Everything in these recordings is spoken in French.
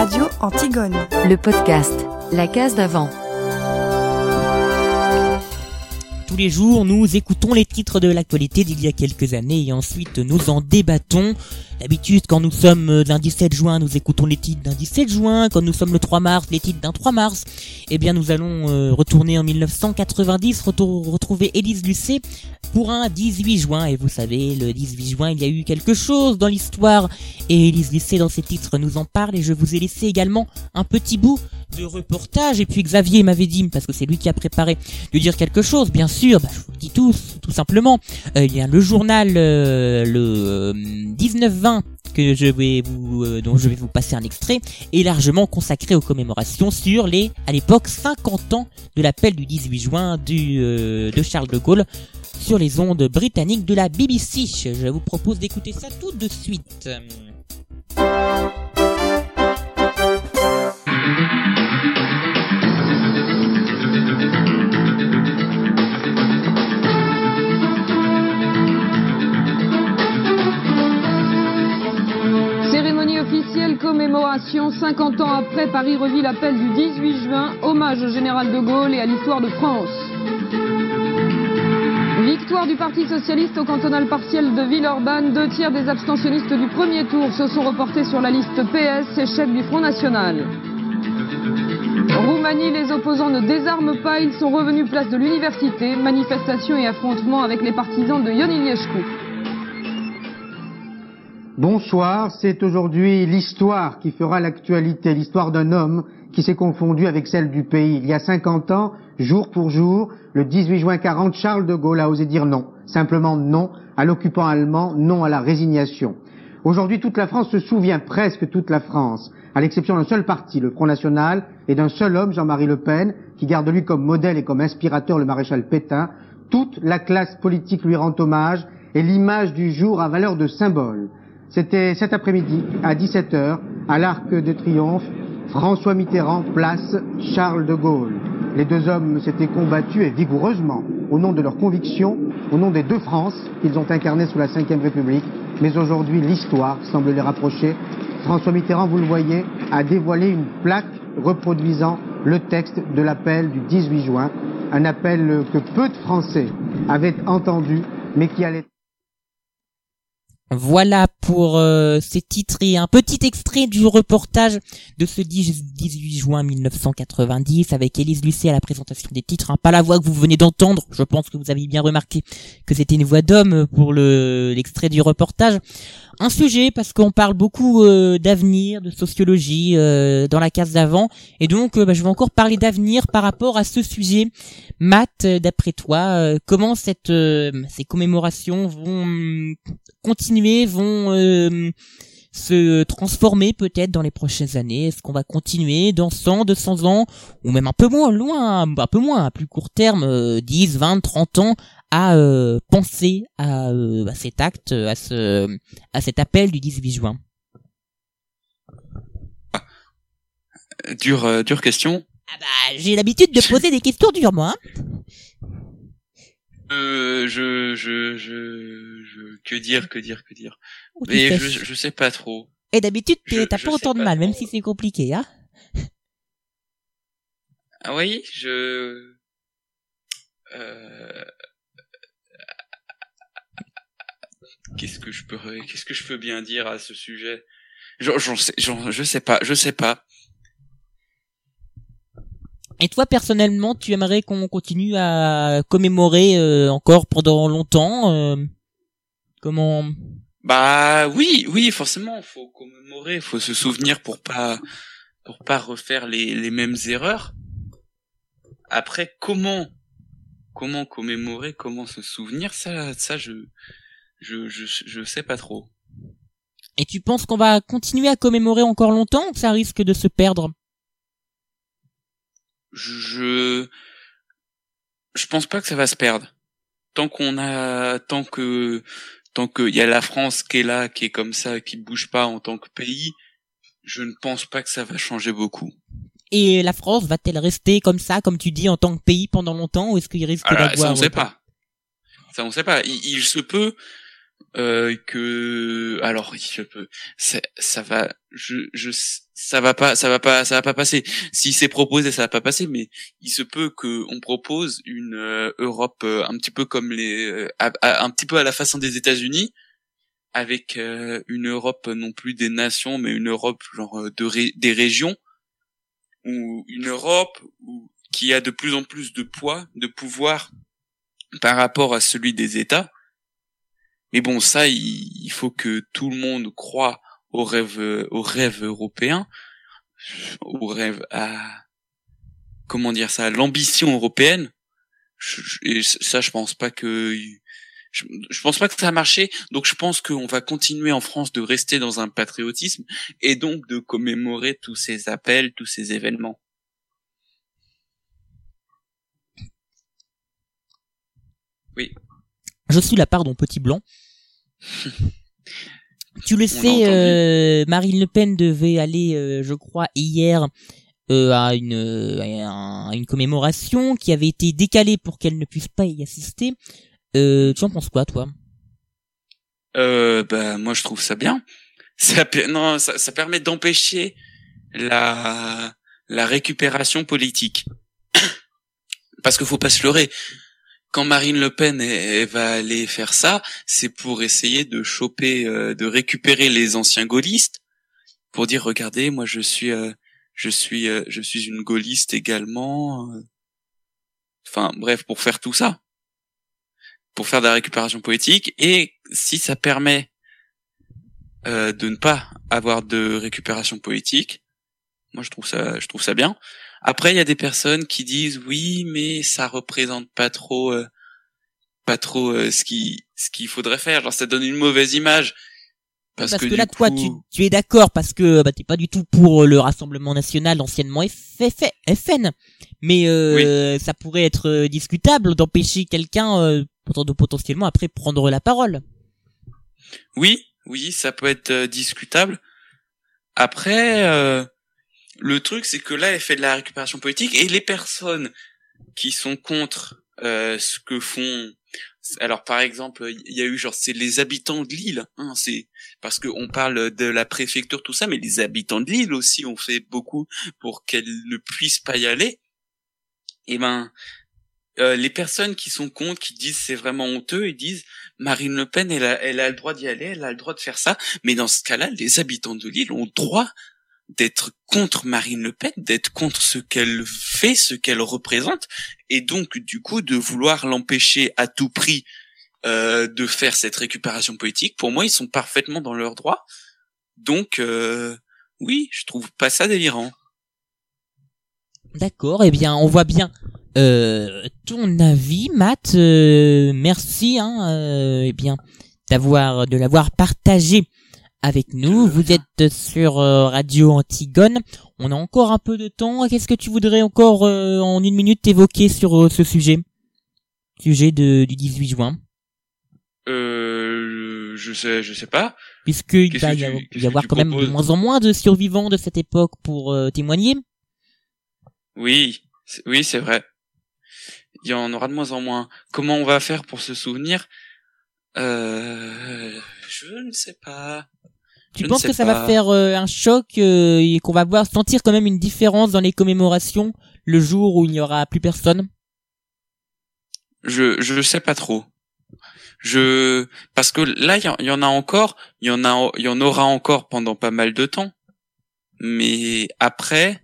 Radio Antigone. Le podcast La case d'avant. Jours, nous écoutons les titres de l'actualité d'il y a quelques années et ensuite nous en débattons. D'habitude, quand nous sommes d'un 17 juin, nous écoutons les titres d'un 17 juin. Quand nous sommes le 3 mars, les titres d'un 3 mars. Eh bien, nous allons euh, retourner en 1990, retrouver Élise Lucet pour un 18 juin. Et vous savez, le 18 juin, il y a eu quelque chose dans l'histoire. Et Élise Lucet, dans ses titres, nous en parle. Et je vous ai laissé également un petit bout de reportage. Et puis Xavier m'avait dit, parce que c'est lui qui a préparé, de dire quelque chose. Bien sûr, bah, je vous le dis tous, tout simplement. Euh, il y a le journal, euh, le 19-20 que je vais vous, euh, dont je vais vous passer un extrait, est largement consacré aux commémorations sur les, à l'époque, 50 ans de l'appel du 18 juin du, euh, de Charles de Gaulle sur les ondes britanniques de la BBC. Je vous propose d'écouter ça tout de suite. 50 ans après Paris revit l'appel du 18 juin, hommage au général de Gaulle et à l'histoire de France. Victoire du Parti Socialiste au cantonal partiel de Villeurbanne, deux tiers des abstentionnistes du premier tour se sont reportés sur la liste PS et chef du Front National. Roumanie, les opposants ne désarment pas, ils sont revenus place de l'université, manifestation et affrontements avec les partisans de Ion Iliescu. Bonsoir, c'est aujourd'hui l'histoire qui fera l'actualité, l'histoire d'un homme qui s'est confondu avec celle du pays. Il y a 50 ans, jour pour jour, le 18 juin 40, Charles de Gaulle a osé dire non, simplement non à l'occupant allemand, non à la résignation. Aujourd'hui, toute la France se souvient, presque toute la France, à l'exception d'un seul parti, le Front National, et d'un seul homme, Jean-Marie Le Pen, qui garde lui comme modèle et comme inspirateur le maréchal Pétain. Toute la classe politique lui rend hommage et l'image du jour a valeur de symbole. C'était cet après-midi, à 17h, à l'Arc de Triomphe, François Mitterrand place Charles de Gaulle. Les deux hommes s'étaient combattus et vigoureusement au nom de leurs convictions, au nom des deux France qu'ils ont incarnées sous la Ve République. Mais aujourd'hui, l'histoire semble les rapprocher. François Mitterrand, vous le voyez, a dévoilé une plaque reproduisant le texte de l'appel du 18 juin, un appel que peu de Français avaient entendu, mais qui allait voilà pour euh, ces titres et un petit extrait du reportage de ce 18 juin 1990 avec Élise Lucet à la présentation des titres. Hein. Pas la voix que vous venez d'entendre, je pense que vous avez bien remarqué que c'était une voix d'homme pour le l'extrait du reportage un sujet parce qu'on parle beaucoup euh, d'avenir, de sociologie euh, dans la case d'avant, et donc euh, bah, je vais encore parler d'avenir par rapport à ce sujet. Matt, d'après toi, comment cette ces commémorations vont hum, continuer, vont se transformer peut-être dans les prochaines années? Est-ce qu'on va continuer dans 100, 200 ans, ou même un peu moins, loin, un peu moins, à plus court terme, 10, 20, 30 ans, à euh, penser euh, à, cet acte, à ce, à cet appel du 18 juin Dure, euh, dure question. Ah bah, j'ai l'habitude de poser des questions dures, moi. Hein. Euh, je, je, je, je, que dire, que dire, que dire. Mais je, je sais pas trop. Et d'habitude, t'as pas autant de mal, même si c'est compliqué, hein. Ah oui, je. Euh... qu'est-ce que je peux qu'est-ce que je peux bien dire à ce sujet? J'en sais je sais pas je sais pas. Et toi personnellement tu aimerais qu'on continue à commémorer euh, encore pendant longtemps euh, comment? Bah oui oui forcément faut commémorer faut se souvenir pour pas pour pas refaire les les mêmes erreurs. Après comment comment commémorer comment se souvenir ça ça je je, je, je sais pas trop. Et tu penses qu'on va continuer à commémorer encore longtemps ou que ça risque de se perdre? Je je pense pas que ça va se perdre. Tant qu'on a tant que tant qu'il y a la France qui est là, qui est comme ça, qui bouge pas en tant que pays, je ne pense pas que ça va changer beaucoup. Et la France va-t-elle rester comme ça, comme tu dis, en tant que pays pendant longtemps, ou est-ce qu'il risque d'avoir... Ça on sait pas. Ça on sait pas. il se peut euh, que alors je peux ça, ça va je je ça va pas ça va pas ça va pas passer. Si c'est proposé ça va pas passer mais il se peut que on propose une euh, Europe euh, un petit peu comme les euh, un petit peu à la façon des États-Unis avec une Europe non plus des nations mais une Europe genre de des régions ou une Europe qui a de plus en plus de poids de pouvoir par rapport à celui des États mais bon, ça, il, faut que tout le monde croit au rêve, au rêve européen, au rêve à, comment dire ça, l'ambition européenne. et ça, je pense pas que, je, pense pas que ça a marché. Donc, je pense qu'on va continuer en France de rester dans un patriotisme et donc de commémorer tous ces appels, tous ces événements. Oui. Je suis la part d'un petit blanc. tu le sais, euh, Marine Le Pen devait aller, euh, je crois, hier euh, à, une, à une commémoration qui avait été décalée pour qu'elle ne puisse pas y assister. tu en penses quoi, toi? Euh, bah, moi, je trouve ça bien. Ça, non, ça, ça permet d'empêcher la, la récupération politique. Parce qu'il faut pas se leurrer quand Marine Le Pen va aller faire ça, c'est pour essayer de choper, euh, de récupérer les anciens gaullistes, pour dire regardez, moi je suis, euh, je suis, euh, je suis une gaulliste également. Enfin bref, pour faire tout ça, pour faire de la récupération politique, et si ça permet de ne pas avoir de récupération politique, moi je trouve ça, je trouve ça bien. Après, il y a des personnes qui disent oui, mais ça représente pas trop, euh, pas trop euh, ce qui, ce qu'il faudrait faire. Genre, ça donne une mauvaise image. Parce, que, là, toi, tu, tu es d'accord parce que bah, t'es pas du tout pour le Rassemblement National anciennement FN, mais euh, ça pourrait être discutable d'empêcher quelqu'un euh, de potentiellement après prendre la parole. Oui, oui, ça peut être discutable. Après, le truc, c'est que là, elle fait de la récupération politique et les personnes qui sont contre euh, ce que font. Alors, par exemple, il y a eu genre c'est les habitants de l'île. Hein, c'est parce qu'on parle de la préfecture tout ça, mais les habitants de l'île aussi ont fait beaucoup pour qu'elle ne puisse pas y aller. Et eh ben, euh, les personnes qui sont contre, qui disent c'est vraiment honteux, ils disent Marine Le Pen, elle a, elle a le droit d'y aller, elle a le droit de faire ça, mais dans ce cas-là, les habitants de l'île ont droit d'être contre Marine Le Pen, d'être contre ce qu'elle fait, ce qu'elle représente, et donc du coup de vouloir l'empêcher à tout prix euh, de faire cette récupération politique. Pour moi, ils sont parfaitement dans leur droit. Donc euh, oui, je trouve pas ça délirant. D'accord, eh bien, on voit bien euh, ton avis, Matt. Merci, hein, eh bien, d'avoir de l'avoir partagé avec nous. Vous êtes sur euh, Radio Antigone. On a encore un peu de temps. Qu'est-ce que tu voudrais encore euh, en une minute évoquer sur euh, ce sujet? Sujet de, du 18 juin. Euh, je sais, je sais pas. Puisqu'il va y, avoir quand même de moins en moins de survivants de cette époque pour témoigner. Oui, oui, c'est vrai. Il y en aura de moins en moins. Comment on va faire pour se souvenir? Euh, je ne sais pas. Tu penses que ça va faire euh, un choc euh, et qu'on va voir sentir quand même une différence dans les commémorations le jour où il n'y aura plus personne? Je je sais pas trop. Je parce que là il y, en a encore, il y en a il y en aura encore pendant pas mal de temps. Mais après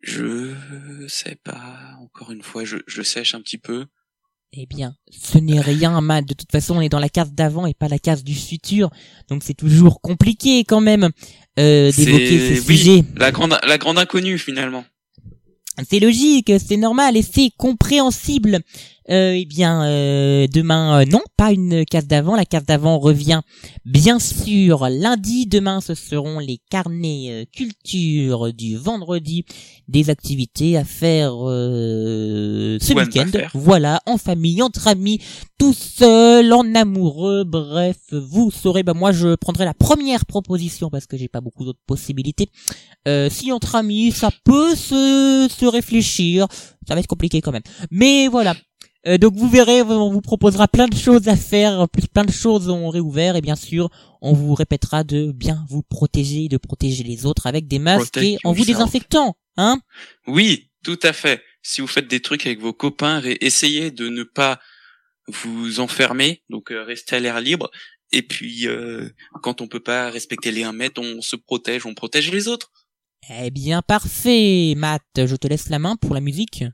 je sais pas encore une fois je je sèche un petit peu. Eh bien, ce n'est rien mal. De toute façon, on est dans la case d'avant et pas la case du futur. Donc c'est toujours compliqué quand même euh, d'évoquer ce sujet. La grande, la grande inconnue finalement. C'est logique, c'est normal et c'est compréhensible. Euh, eh bien, euh, demain, euh, non, pas une case d'avant. La case d'avant revient bien sûr lundi. Demain, ce seront les carnets culture du vendredi, des activités à faire ce week-end. Voilà, en famille, entre amis, tout seul, en amoureux. Bref, vous saurez. Bah moi, je prendrai la première proposition parce que j'ai pas beaucoup d'autres possibilités. si entre amis, ça peut se, se réfléchir. Ça va être compliqué quand même. Mais voilà, Euh, donc vous verrez, on vous proposera plein de choses à faire, plus plein de choses ont réouvert et bien sûr, on vous répétera de bien vous protéger, de protéger les autres avec des masques Protect et en vous désinfectant, hein Oui, tout à fait. Si vous faites des trucs avec vos copains, essayez de ne pas vous enfermer, donc euh, restez à l'air libre. Et puis, euh, quand on peut pas respecter les 1 mètre, on se protège, on protège les autres. Eh bien parfait, Matt, je te laisse la main pour la musique.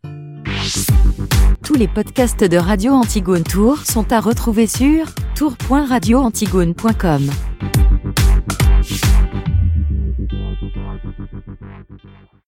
Tous les podcasts de Radio Antigone Tour sont à retrouver sur tour.radioantigone.com.